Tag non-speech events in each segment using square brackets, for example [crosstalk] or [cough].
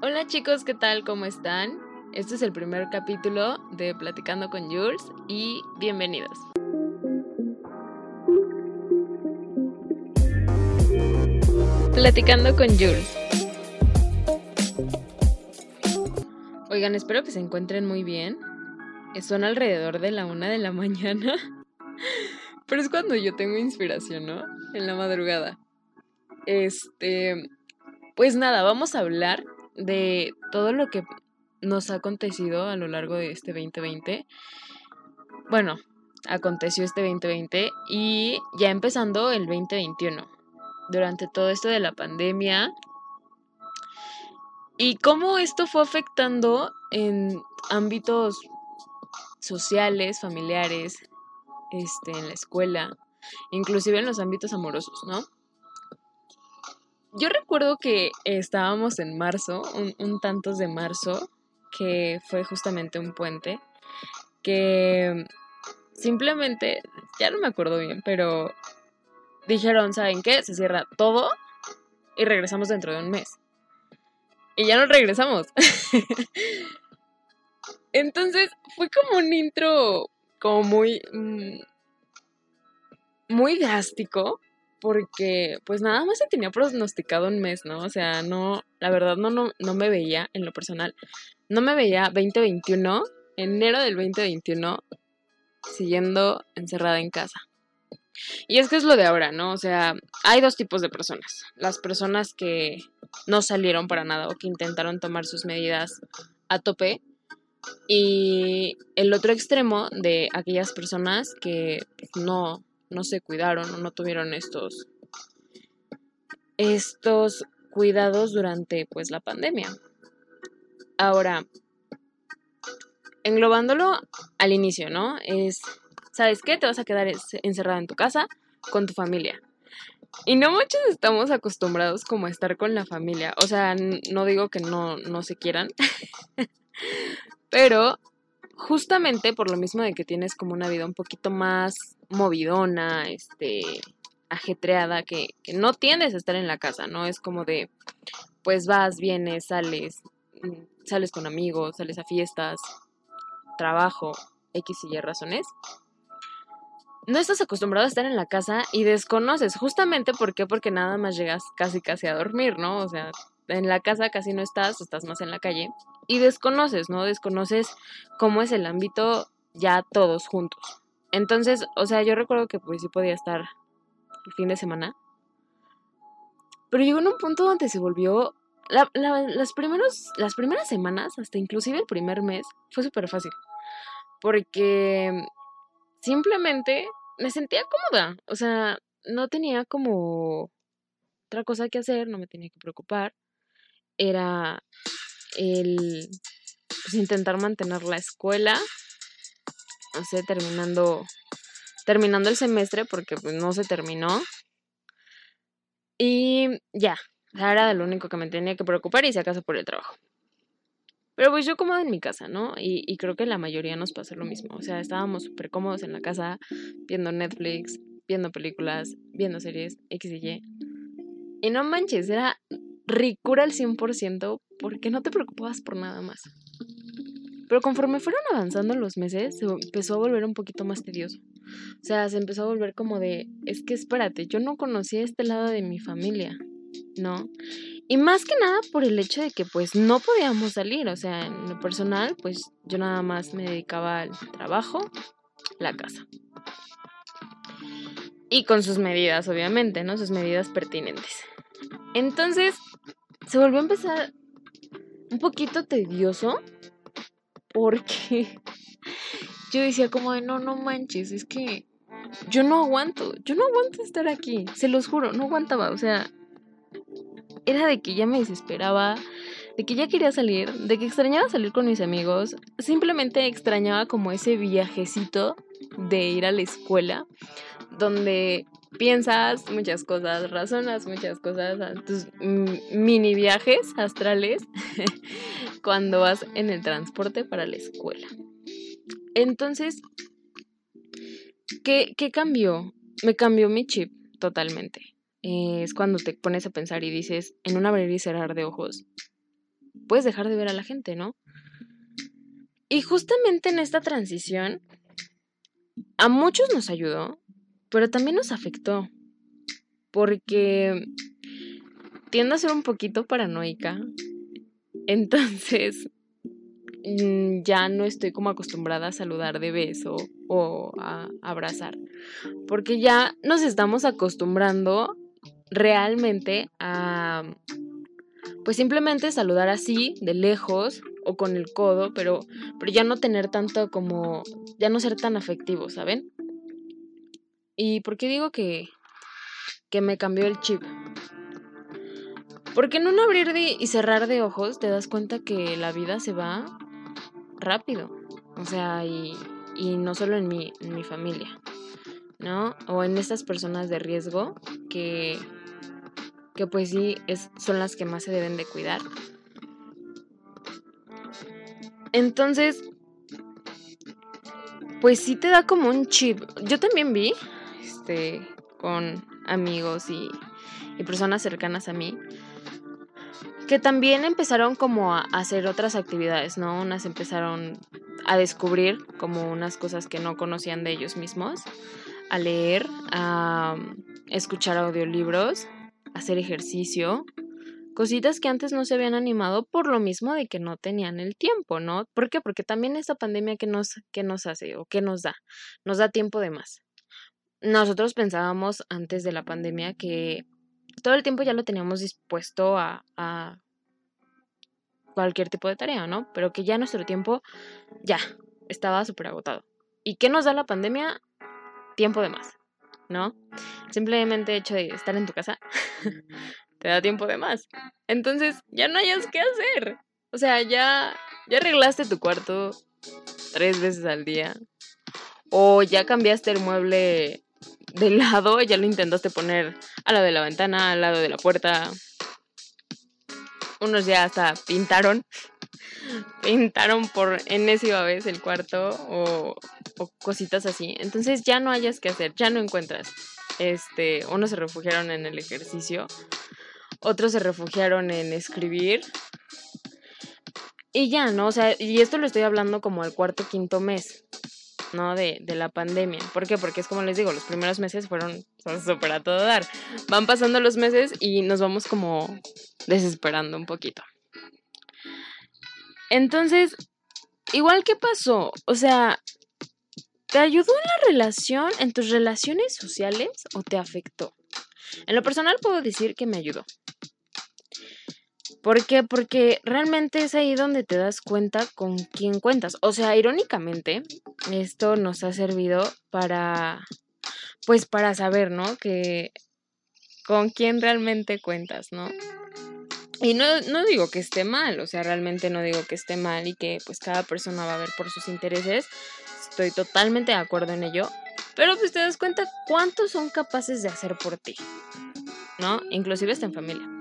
Hola chicos, ¿qué tal? ¿Cómo están? Este es el primer capítulo de Platicando con Jules y bienvenidos. Platicando con Jules. Oigan, espero que se encuentren muy bien. Son alrededor de la una de la [laughs] mañana. Pero es cuando yo tengo inspiración, ¿no? En la madrugada. Este. Pues nada, vamos a hablar de todo lo que nos ha acontecido a lo largo de este 2020. Bueno, aconteció este 2020 y ya empezando el 2021. Durante todo esto de la pandemia. Y cómo esto fue afectando en ámbitos sociales, familiares, este, en la escuela, inclusive en los ámbitos amorosos, ¿no? Yo recuerdo que estábamos en marzo, un, tantos de marzo, que fue justamente un puente, que simplemente, ya no me acuerdo bien, pero dijeron, ¿saben qué? Se cierra todo y regresamos dentro de un mes. Y ya no regresamos. [laughs] Entonces fue como un intro como muy... Mm, muy drástico porque pues nada más se tenía pronosticado un mes, ¿no? O sea, no, la verdad no, no, no me veía en lo personal, no me veía 2021, enero del 2021, siguiendo encerrada en casa. Y es que es lo de ahora, ¿no? O sea, hay dos tipos de personas. Las personas que no salieron para nada o que intentaron tomar sus medidas a tope. Y el otro extremo de aquellas personas que no, no se cuidaron o no tuvieron estos, estos cuidados durante pues la pandemia. Ahora, englobándolo al inicio, ¿no? Es, ¿sabes qué? Te vas a quedar encerrada en tu casa con tu familia. Y no muchos estamos acostumbrados como a estar con la familia. O sea, no digo que no, no se quieran, [laughs] pero justamente por lo mismo de que tienes como una vida un poquito más movidona, este, ajetreada, que, no tiendes a estar en la casa, ¿no? Es como de, pues vas, vienes, sales, mm, sales con amigos, sales a fiestas, trabajo, X y Y razones. No estás acostumbrado a estar en la casa y desconoces, justamente ¿por qué? Porque nada más llegas casi casi a dormir, ¿no? O sea, en la casa casi no estás, estás más en la calle y desconoces, ¿no? Desconoces cómo es el ámbito ya todos juntos. Entonces, o sea, yo recuerdo que pues sí podía estar el fin de semana. Pero llegó en un punto donde se volvió... las, primeros, las primeras semanas, hasta inclusive el primer mes, fue súper fácil. Porque simplemente me sentía cómoda. O sea, no tenía como otra cosa que hacer, no me tenía que preocupar. Era el pues, intentar mantener la escuela no sé, terminando, terminando el semestre porque pues no se terminó. Y ya, era lo único que me tenía que preocupar y si acaso por el trabajo. Pero pues yo cómoda en mi casa, ¿no? Y, y creo que la mayoría nos pasó lo mismo. O sea, estábamos súper cómodos en la casa, viendo Netflix, viendo películas, viendo series, X y Y. Y no manches, era ricura al 100% porque no te preocupabas por nada más. Pero conforme fueron avanzando los meses, se empezó a volver un poquito más tedioso. O sea, se empezó a volver como de, es que espérate, yo no conocía este lado de mi familia, ¿no? Y más que nada por el hecho de que pues no podíamos salir, o sea, en lo personal, pues yo nada más me dedicaba al trabajo, la casa. Y con sus medidas, obviamente, ¿no? Sus medidas pertinentes. Entonces, se volvió a empezar un poquito tedioso porque [laughs] yo decía como de, no, no manches, es que yo no aguanto, yo no aguanto estar aquí, se los juro, no aguantaba, o sea, era de que ya me desesperaba, de que ya quería salir, de que extrañaba salir con mis amigos, simplemente extrañaba como ese viajecito de ir a la escuela, donde piensas muchas cosas, razonas muchas cosas, tus mini viajes astrales [laughs] cuando vas en el transporte para la escuela. Entonces, ¿qué, cambió? Me cambió mi chip totalmente. es cuando te pones a pensar y dices, en un abrir y cerrar de ojos, puedes dejar de ver a la gente, ¿no? Y justamente en esta transición, a muchos nos ayudó, pero también nos afectó, porque tiendo a ser un poquito paranoica, [laughs] entonces mm, ya no estoy como acostumbrada a saludar de beso o a abrazar, porque ya nos estamos acostumbrando realmente a pues simplemente saludar así, de lejos o con el codo, pero, pero ya no tener tanto como, ya no ser tan afectivo, ¿saben? ¿Y por qué digo que, que me cambió el chip? Porque en un abrir y cerrar de ojos te das cuenta que la vida se va rápido. O sea, y, y no solo en mi, mi familia, ¿no? O en estas personas de riesgo que, que pues sí es, son las que más se deben de cuidar. Entonces, pues sí te da como un chip. Yo también vi, este, con amigos y, personas cercanas a mí, que también empezaron como a hacer otras actividades, ¿no? Unas empezaron a descubrir como unas cosas que no conocían de ellos mismos, a leer, a escuchar audiolibros, hacer ejercicio, cositas que antes no se habían animado por lo mismo de que no tenían el tiempo, ¿no? ¿Por qué? Porque también esta pandemia que nos, que nos hace o que nos da, nos da tiempo de más. Nosotros pensábamos antes de la pandemia que todo el tiempo ya lo teníamos dispuesto a, cualquier tipo de tarea, ¿no? Pero que ya nuestro tiempo ya estaba súper agotado. ¿Y qué nos da la pandemia? Tiempo de más. ¿no? Simplemente hecho de estar en tu casa [laughs] te da tiempo de más. Entonces, ya no hayas qué hacer. O sea, ya, ya arreglaste tu cuarto tres veces al día. O ya cambiaste el mueble de lado, ya lo intentaste poner al lado de la ventana, al lado de la puerta. Unos ya hasta pintaron. [laughs] pintaron por enésima vez el cuarto o, o cositas así. Entonces ya no hayas que hacer, ya no encuentras. Este, unos se refugiaron en el ejercicio, otros se refugiaron en escribir. Y ya, ¿no? O sea, y esto lo estoy hablando como al cuarto, quinto mes, ¿no? De, de la pandemia. ¿Por qué? Porque es como les digo, los primeros meses fueron súper a todo dar. Van pasando los meses y nos vamos como desesperando un poquito. Entonces, igual que pasó, o sea, ¿Te ayudó en la relación, en tus relaciones sociales o te afectó? En lo personal puedo decir que me ayudó. ¿Por qué? Porque realmente es ahí donde te das cuenta con quién cuentas. O sea, irónicamente, esto nos ha servido para, pues para saber, ¿no? Que con quién realmente cuentas, ¿no? Y no, no digo que esté mal, o sea, realmente no digo que esté mal y que pues cada persona va a ver por sus intereses, estoy totalmente de acuerdo en ello. Pero pues te das cuenta cuántos son capaces de hacer por ti. ¿No? Inclusive está en familia.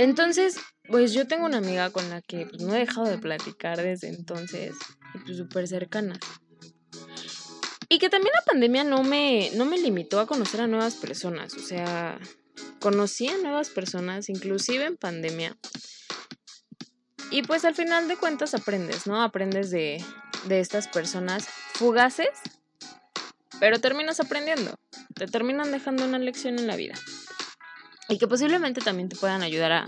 Entonces, pues yo tengo una amiga con la que pues, no he dejado de platicar desde entonces. Pues súper cercana. Y que también la pandemia no me, no me limitó a conocer a nuevas personas. O sea, conocí a nuevas personas, inclusive en pandemia. Y pues al final de cuentas aprendes, ¿no? Aprendes de, estas personas fugaces, pero terminas aprendiendo. Te terminan dejando una lección en la vida. Y que posiblemente también te puedan ayudar a,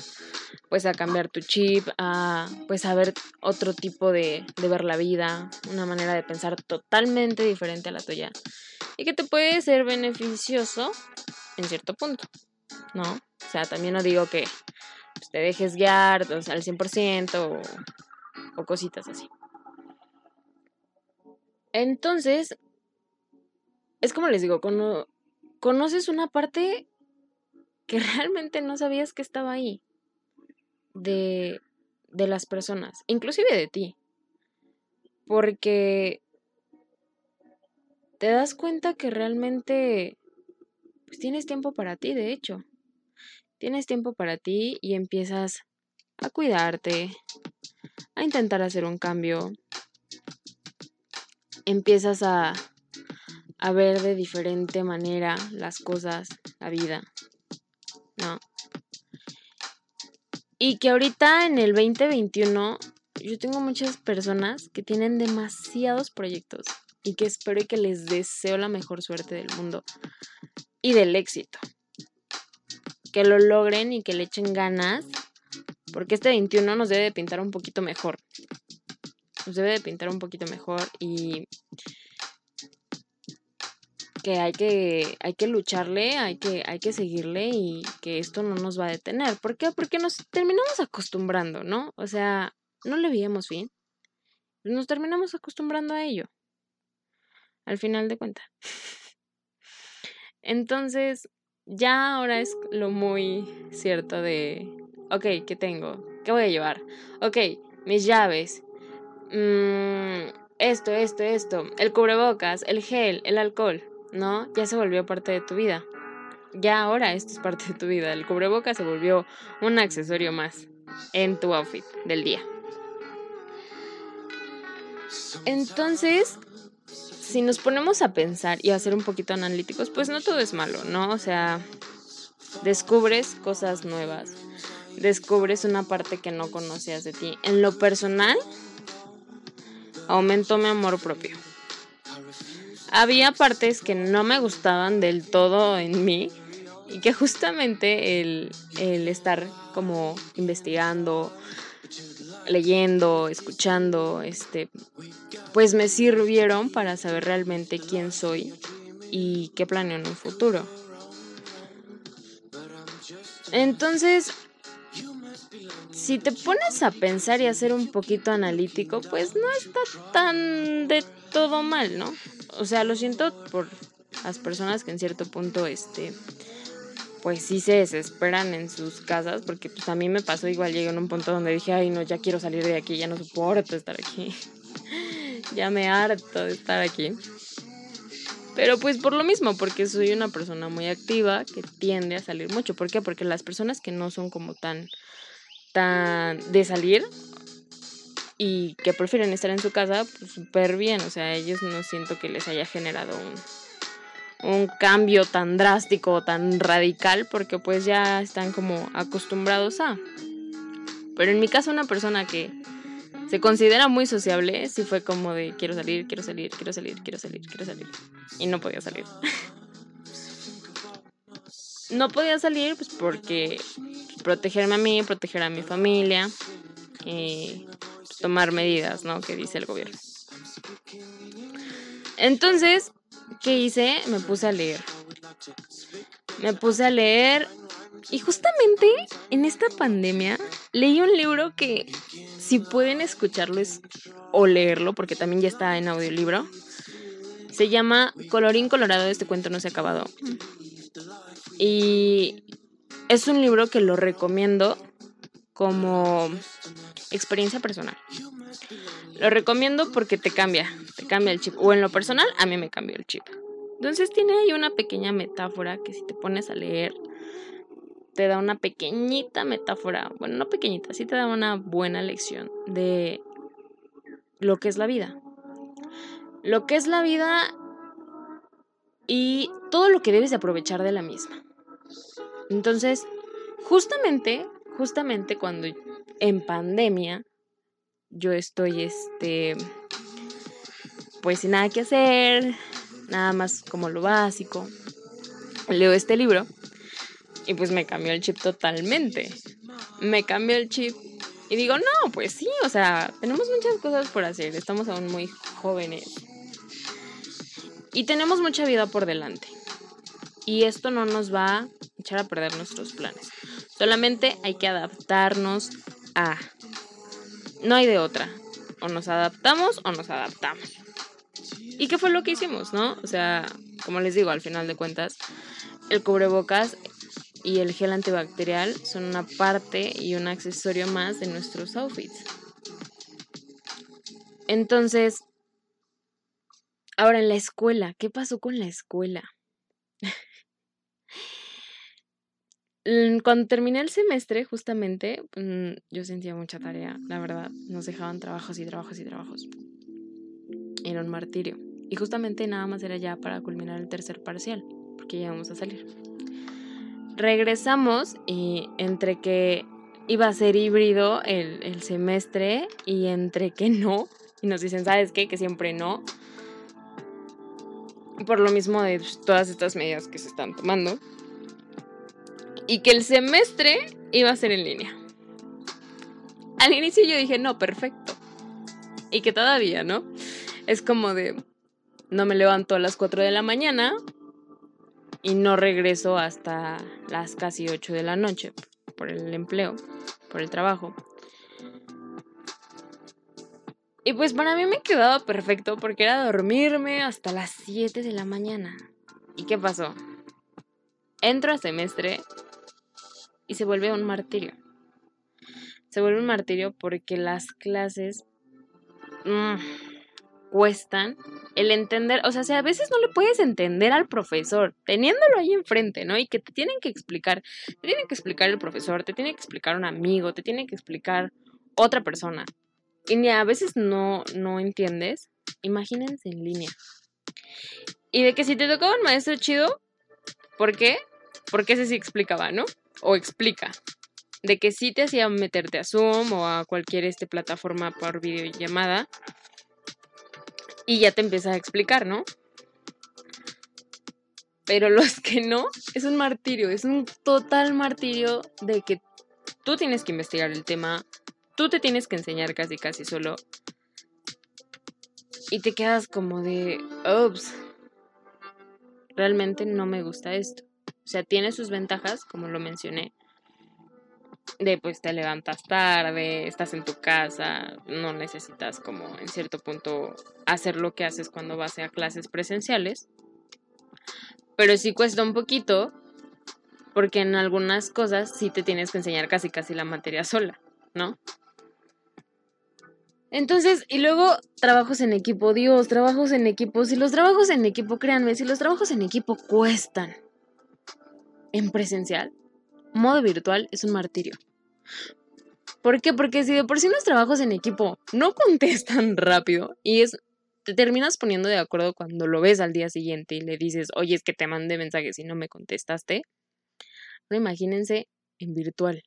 pues, a cambiar tu chip, a, pues, a ver otro tipo de, de ver la vida, una manera de pensar totalmente diferente a la tuya. Y que te puede ser beneficioso en cierto punto, ¿no? O sea, también no digo que pues, te dejes guiar al 100% o, o cositas así. Entonces, es como les digo, conoces una parte que realmente no sabías que estaba ahí de, de las personas, inclusive de ti. Porque te das cuenta que realmente pues tienes tiempo para ti, de hecho. Tienes tiempo para ti y empiezas a cuidarte, a intentar hacer un cambio, empiezas a, a ver de diferente manera las cosas, la vida, Y que ahorita en el 2021 yo tengo muchas personas que tienen demasiados proyectos y que espero y que les deseo la mejor suerte del mundo y del éxito. Que lo logren y que le echen ganas, porque este 21 nos debe de pintar un poquito mejor. Nos debe de pintar un poquito mejor y que hay que, hay que lucharle, hay que, hay que seguirle y que esto no nos va a detener. ¿Por qué? Porque nos terminamos acostumbrando, ¿no? O sea, no le veíamos fin. Nos terminamos acostumbrando a ello. Al final de cuentas. Entonces, ya ahora es lo muy cierto de, ok, ¿qué tengo? ¿Qué voy a llevar? Ok, mis llaves. Mm, esto, esto, esto. El cubrebocas, el gel, el alcohol. ¿No? Ya se volvió parte de tu vida. Ya ahora esto es parte de tu vida. El cubrebocas se volvió un accesorio más en tu outfit del día. Entonces, si nos ponemos a pensar y a ser un poquito analíticos, pues no todo es malo, ¿no? O sea, descubres cosas nuevas, descubres una parte que no conocías de ti. En lo personal, aumentó mi amor propio. Había partes que no me gustaban del todo en mí y que justamente el, el estar como investigando, leyendo, escuchando, este, pues me sirvieron para saber realmente quién soy y qué planeo en un futuro. Entonces, si te pones a pensar y a ser un poquito analítico, pues no está tan de todo mal, ¿no? O sea, lo siento por las personas que en cierto punto, este, pues sí se desesperan en sus casas, porque pues a mí me pasó igual, llegué en un punto donde dije, ay no, ya quiero salir de aquí, ya no soporto estar aquí, [laughs] ya me harto de estar aquí. Pero pues por lo mismo, porque soy una persona muy activa que tiende a salir mucho. ¿Por qué? Porque las personas que no son como tan, tan de salir y que prefieren estar en su casa, pues súper bien. O sea, ellos no siento que les haya generado un, un cambio tan drástico tan radical porque pues ya están como acostumbrados a. Pero en mi caso una persona que se considera muy sociable, sí fue como de quiero salir, quiero salir, quiero salir, quiero salir, quiero salir. Y no podía salir. [laughs] no podía salir pues porque protegerme a mí, proteger a mi familia, y pues, tomar medidas, ¿no? Que dice el gobierno. Entonces, ¿qué hice? Me puse a leer. Me puse a leer y justamente en esta pandemia leí un libro que si pueden escucharlo o leerlo, porque también ya está en audiolibro, se llama Colorín Colorado, este cuento no se ha acabado. Y es un libro que lo recomiendo como experiencia personal. Lo recomiendo porque te cambia, te cambia el chip. O en lo personal, a mí me cambió el chip. Entonces tiene ahí una pequeña metáfora que si te pones a leer, te da una pequeñita metáfora, bueno, no pequeñita, sí te da una buena lección de lo que es la vida. Lo que es la vida y todo lo que debes de aprovechar de la misma. Entonces, justamente, justamente cuando en pandemia yo estoy, este, pues sin nada que hacer, nada más como lo básico. Leo este libro y pues me cambió el chip totalmente. Me cambió el chip y digo, no, pues sí, o sea, tenemos muchas cosas por hacer, estamos aún muy jóvenes. Y tenemos mucha vida por delante. Y esto no nos va echar a perder nuestros planes. Solamente hay que adaptarnos a no hay de otra. O nos adaptamos o nos adaptamos. ¿Y qué fue lo que hicimos, no? O sea, como les digo, al final de cuentas, el cubrebocas y el gel antibacterial son una parte y un accesorio más de nuestros outfits. Entonces, ahora en la escuela, ¿qué pasó con la escuela? Cuando terminé el semestre, justamente, mm, yo sentía mucha tarea, la verdad. Nos dejaban trabajos y trabajos y trabajos. Era un martirio. Y justamente nada más era ya para culminar el tercer parcial, porque ya íbamos a salir. Regresamos y entre que iba a ser híbrido el, el semestre y entre que no, y nos dicen, ¿sabes qué? Que siempre no. Por lo mismo de todas estas medidas que se están tomando. Y que el semestre iba a ser en línea. Al inicio yo dije, no, perfecto. Y que todavía, ¿no? Es como de, no me levanto a las 4 de la mañana y no regreso hasta las casi 8 de la noche por el empleo, por el trabajo. Y pues para mí me quedaba perfecto porque era dormirme hasta las 7 de la mañana. ¿Y qué pasó? Entro a semestre y se vuelve un martirio. Se vuelve un martirio porque las clases mmm, cuestan el entender, o sea, si a veces no le puedes entender al profesor, teniéndolo ahí enfrente, ¿no? Y que te tienen que explicar, te tienen que explicar el profesor, te tiene que explicar un amigo, te tiene que explicar otra persona y a veces no, no entiendes, imagínense en línea. Y de que si te tocaba un maestro chido, ¿por qué? Porque ese sí explicaba, ¿no? O explica. De que sí te hacía meterte a Zoom o a cualquier este plataforma por videollamada. Y ya te empieza a explicar, ¿no? Pero los que no, es un martirio, es un total martirio de que tú tienes que investigar el tema, tú te tienes que enseñar casi casi solo. Y te quedas como de, ups, realmente no me gusta esto. O sea, tiene sus ventajas, como lo mencioné, de pues te levantas tarde, estás en tu casa, no necesitas como en cierto punto hacer lo que haces cuando vas a clases presenciales. Pero sí cuesta un poquito porque en algunas cosas sí te tienes que enseñar casi casi la materia sola, ¿no? Entonces, y luego trabajos en equipo, Dios, trabajos en equipo. Si los trabajos en equipo, créanme, si los trabajos en equipo cuestan en presencial, modo virtual es un martirio. ¿Por qué? Porque si de por sí los trabajos en equipo no [laughs] contestan rápido y es te terminas poniendo de acuerdo cuando lo ves al día siguiente y le dices, oye, es que te mandé mensajes y no me contestaste. No imagínense en virtual.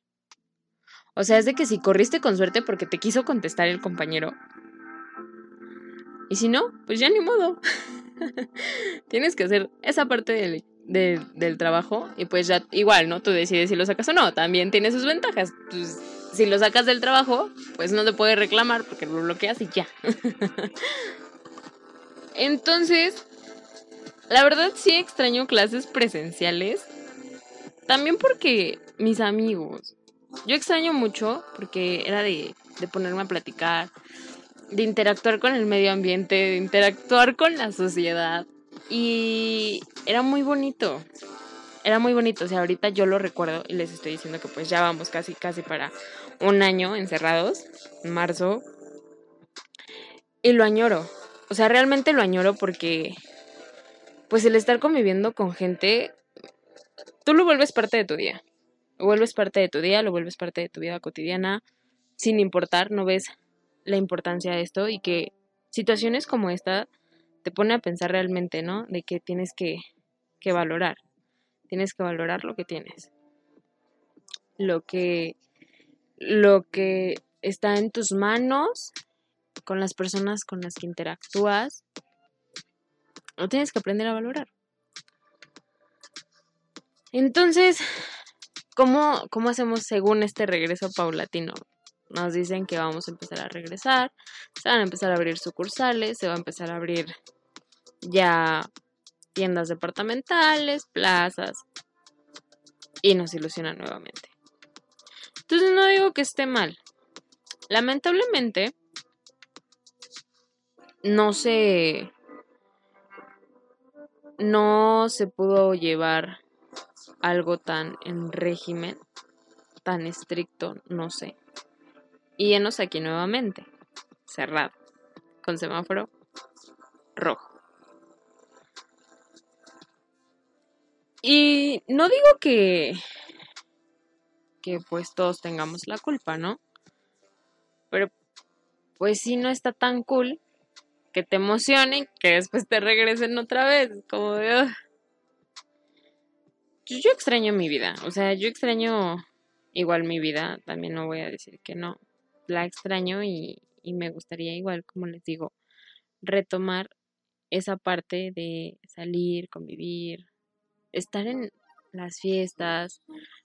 O sea, es de que si corriste con suerte porque te quiso contestar el compañero. Y si no, pues ya ni modo. [laughs] Tienes que hacer esa parte del, del, trabajo y pues ya igual, ¿no? Tú decides si lo sacas o no. También tiene sus ventajas. Pues, si lo sacas del trabajo, pues no te puedes reclamar porque lo bloqueas y ya. [laughs] Entonces, la verdad sí extraño clases presenciales. También porque mis amigos, yo extraño mucho porque era de, ponerme a platicar, de interactuar con el medio ambiente, de interactuar con la sociedad. Y era muy bonito. Era muy bonito. O sea, ahorita yo lo recuerdo y les estoy diciendo que pues ya vamos casi, casi para un año encerrados, en marzo. Y lo añoro. O sea, realmente lo añoro porque pues el estar conviviendo con gente, tú lo vuelves parte de tu día. Lo vuelves parte de tu día, lo vuelves parte de tu vida cotidiana, sin importar, no ves la importancia de esto y que situaciones como esta te pone a pensar realmente, ¿no? De que tienes que, que valorar, tienes que valorar lo que tienes, lo que, lo que está en tus manos, con las personas con las que interactúas, lo tienes que aprender a valorar. Entonces, ¿Cómo, ¿Cómo hacemos según este regreso paulatino? Nos dicen que vamos a empezar a regresar, se van a empezar a abrir sucursales, se va a empezar a abrir ya tiendas departamentales, plazas, y nos ilusiona nuevamente. Entonces no digo que esté mal. Lamentablemente, no se. No se pudo llevar algo tan en régimen, tan estricto, no sé. Y enos aquí nuevamente, cerrado, con semáforo rojo. Y no digo que que pues todos tengamos la culpa, ¿no? Pero pues sí no está tan cool que te emocionen que después te regresen otra vez, como de yo extraño mi vida, o sea, yo extraño igual mi vida, también no voy a decir que no, la extraño y, y me gustaría igual, como les digo, retomar esa parte de salir, convivir, estar en las fiestas,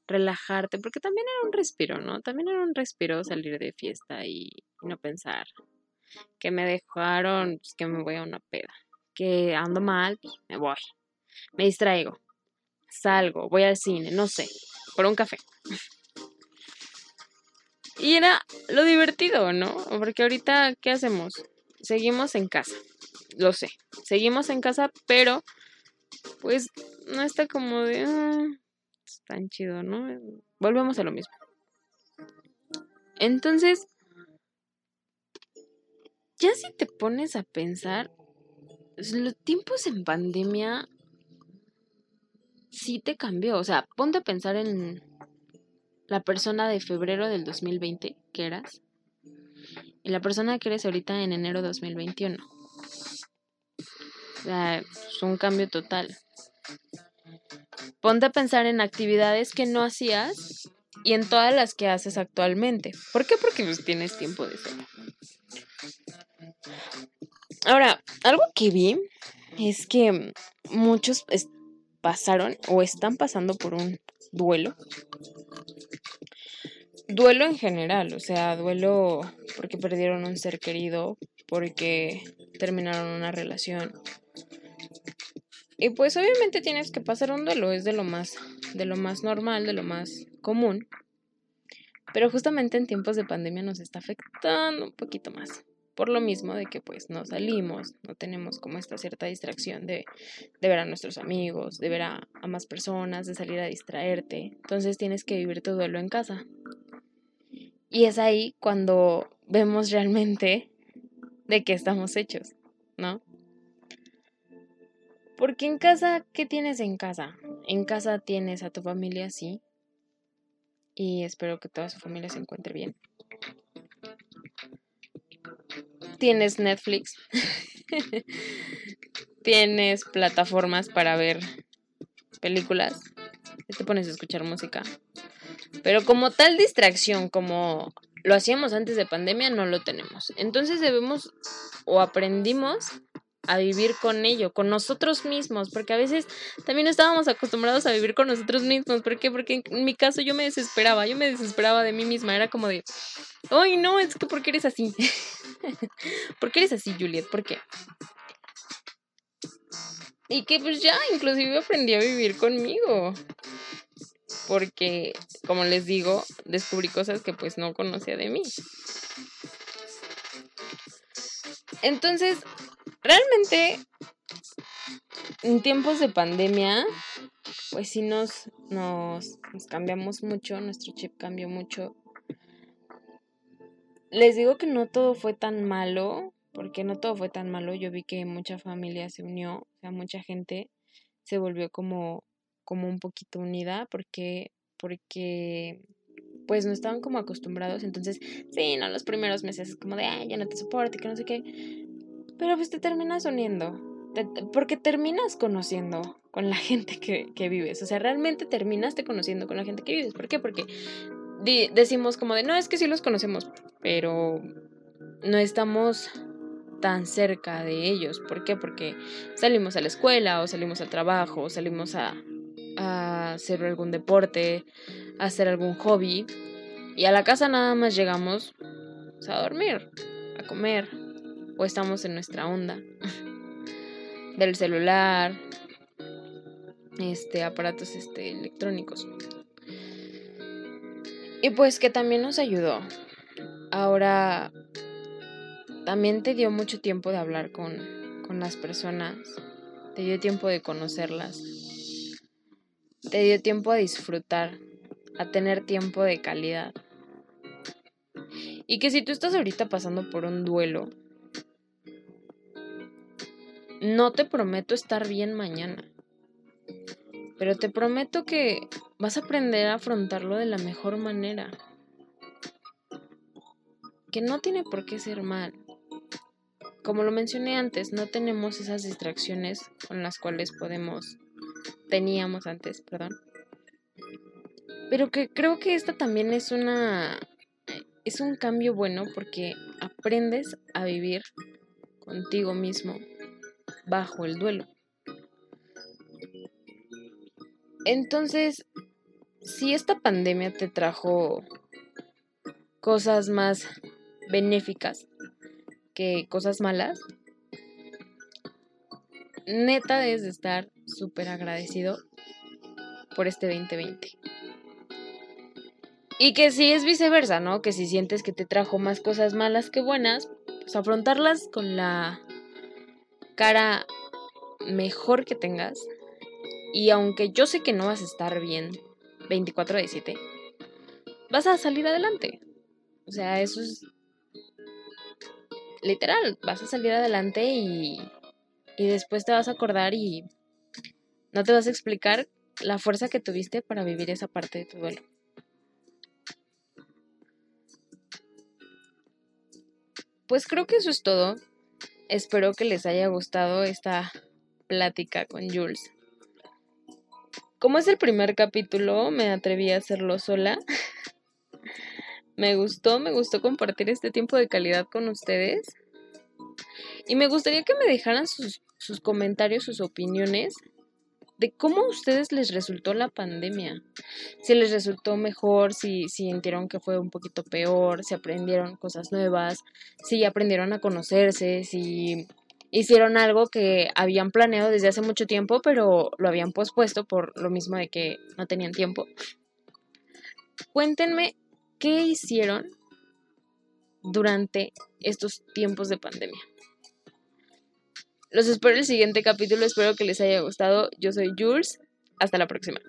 relajarte, porque también era un respiro, ¿no? También era un respiro salir de fiesta y, no pensar que me dejaron, pues que me voy a una peda, que ando mal, pues me voy, me distraigo, salgo, voy al cine, no sé, por un café. Y era lo divertido, ¿no? Porque ahorita, ¿qué hacemos? Seguimos en casa, lo sé, seguimos en casa, pero pues no está como de... Ah, tan chido, ¿no? Volvemos a lo mismo. Entonces, ya si te pones a pensar, los tiempos en pandemia sí te cambió. O sea, ponte a pensar en la persona de febrero del 2020 que eras y la persona que eres ahorita en enero 2021. O sea, es un cambio total. Ponte a pensar en actividades que no hacías y en todas las que haces actualmente. ¿Por qué? Porque pues, tienes tiempo de hacerlo. Ahora, algo que vi es que muchos pasaron o están pasando por un duelo. Duelo en general, o sea, duelo porque perdieron un ser querido, porque terminaron una relación, y pues obviamente tienes que pasar un duelo, es de lo más, de lo más normal, de lo más común. Pero justamente en tiempos de pandemia nos está afectando un poquito más. Por lo mismo de que pues no salimos, no tenemos como esta cierta distracción de, ver a nuestros amigos, de ver a, a más personas, de salir a distraerte. Entonces tienes que vivir tu duelo en casa. Y es ahí cuando vemos realmente de qué estamos hechos, ¿no? Porque en casa, ¿qué tienes en casa? En casa tienes a tu familia, sí. Y espero que toda su familia se encuentre bien. Tienes Netflix. [laughs] tienes plataformas para ver películas. Te pones a escuchar música. Pero como tal distracción, como lo hacíamos antes de pandemia, no lo tenemos. Entonces debemos o aprendimos a vivir con ello, con nosotros mismos, porque a veces también estábamos acostumbrados a vivir con nosotros mismos. ¿Por qué? Porque en mi caso yo me desesperaba, yo me desesperaba de mí misma, era como de, ay no, es que ¿por qué eres así? [laughs] ¿Por qué eres así, Juliet? ¿Por qué? Y que pues ya, inclusive aprendí a vivir conmigo. Porque, como les digo, descubrí cosas que pues no conocía de mí. Entonces, realmente en tiempos de pandemia, pues sí nos, nos, cambiamos mucho, nuestro chip cambió mucho. Les digo que no todo fue tan malo, porque no todo fue tan malo. Yo vi que mucha familia se unió, o sea, mucha gente se volvió como, como un poquito unida, porque, porque pues no estaban como acostumbrados. Entonces, sí, no, los primeros meses es como de, ay, ya no te soporto, que no sé qué. Pero pues te terminas uniendo, porque terminas conociendo con la [laughs] gente que, vives. O sea, realmente terminaste conociendo con la gente que vives. ¿Por qué? Porque decimos como de, no, es que sí los conocemos, pero no estamos tan cerca de ellos. ¿Por qué? Porque salimos a la escuela o salimos al trabajo o salimos a, a hacer algún deporte, a hacer algún hobby. Y a la casa nada más llegamos pues, a dormir, a comer, o estamos en nuestra onda [laughs] del celular, este aparatos este electrónicos. Y pues que también nos ayudó. Ahora también te dio mucho tiempo de hablar con, con las personas, te dio tiempo de conocerlas, te dio tiempo a disfrutar, a tener tiempo de calidad. Y que si tú estás ahorita pasando por un duelo, no te prometo estar bien mañana, pero te prometo que vas a aprender a afrontarlo de la mejor manera. Que no tiene por qué ser mal. Como lo mencioné antes, no tenemos esas distracciones con las cuales podemos, teníamos antes, perdón. Pero que creo que esta también es una es un cambio bueno porque aprendes a vivir contigo mismo bajo el duelo. Entonces, si esta pandemia te trajo cosas más benéficas que cosas malas, neta debes de estar súper agradecido por este 2020. Y que si es viceversa, ¿no? Que si sientes que te trajo más cosas malas que buenas, pues afrontarlas con la cara mejor que tengas. Y aunque yo sé que no vas a estar bien 24 de 7, vas a salir adelante. O sea, eso es literal, vas a salir adelante y, y después te vas a acordar y no te vas a explicar la fuerza que tuviste para vivir esa parte de tu duelo. Pues creo que eso es todo. Espero que les haya gustado esta plática con Jules. Como es el primer capítulo, me atreví a hacerlo sola. [laughs] me gustó, me gustó compartir este tiempo de calidad con ustedes. Y me gustaría que me dejaran sus, sus comentarios, sus opiniones de cómo a ustedes les resultó la pandemia. Si les resultó mejor, si, si sintieron que fue un poquito peor, si aprendieron cosas nuevas, si aprendieron a conocerse, si hicieron algo que habían planeado desde hace mucho tiempo, pero lo habían pospuesto por lo mismo de que no tenían tiempo. Cuéntenme qué hicieron durante estos tiempos de pandemia. Los espero en el siguiente capítulo, espero que les haya gustado. Yo soy Jules, hasta la próxima.